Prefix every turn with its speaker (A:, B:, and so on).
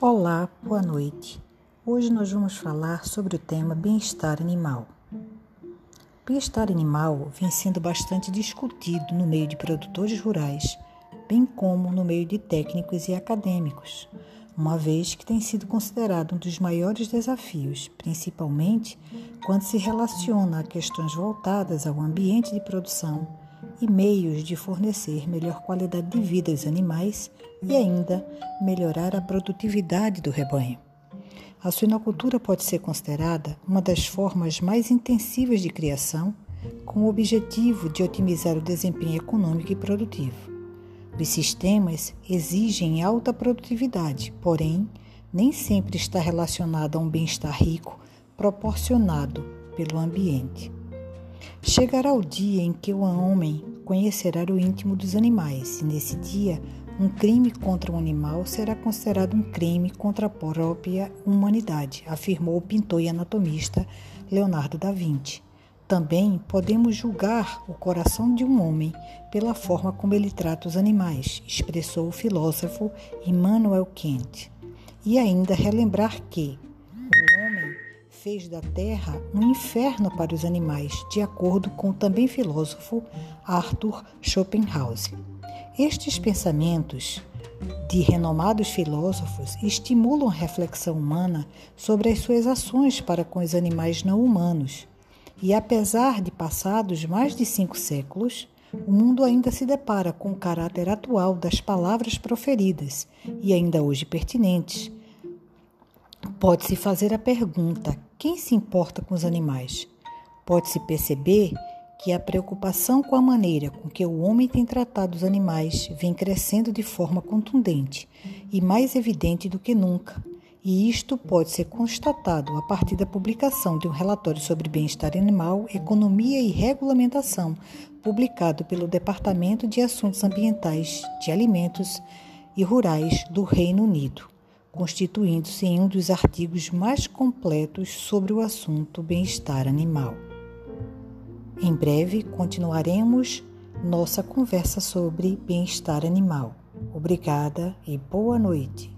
A: Olá, boa noite. Hoje nós vamos falar sobre o tema bem-estar animal. Bem-estar animal vem sendo bastante discutido no meio de produtores rurais, bem como no meio de técnicos e acadêmicos, uma vez que tem sido considerado um dos maiores desafios, principalmente quando se relaciona a questões voltadas ao ambiente de produção e meios de fornecer melhor qualidade de vida aos animais e ainda melhorar a produtividade do rebanho. A suinocultura pode ser considerada uma das formas mais intensivas de criação, com o objetivo de otimizar o desempenho econômico e produtivo. Os sistemas exigem alta produtividade, porém, nem sempre está relacionado a um bem-estar rico proporcionado pelo ambiente. Chegará o dia em que o homem conhecerá o íntimo dos animais, e nesse dia, um crime contra um animal será considerado um crime contra a própria humanidade, afirmou o pintor e anatomista Leonardo da Vinci. Também podemos julgar o coração de um homem pela forma como ele trata os animais, expressou o filósofo Immanuel Kant. E ainda relembrar que fez da terra um inferno para os animais, de acordo com o também filósofo Arthur Schopenhauer. Estes pensamentos de renomados filósofos estimulam a reflexão humana sobre as suas ações para com os animais não humanos. E apesar de passados mais de cinco séculos, o mundo ainda se depara com o caráter atual das palavras proferidas e ainda hoje pertinentes Pode-se fazer a pergunta: quem se importa com os animais? Pode-se perceber que a preocupação com a maneira com que o homem tem tratado os animais vem crescendo de forma contundente e mais evidente do que nunca. E isto pode ser constatado a partir da publicação de um relatório sobre bem-estar animal, economia e regulamentação, publicado pelo Departamento de Assuntos Ambientais, de Alimentos e Rurais do Reino Unido constituindo-se em um dos artigos mais completos sobre o assunto bem-estar animal. Em breve continuaremos nossa conversa sobre bem-estar animal. Obrigada e boa noite.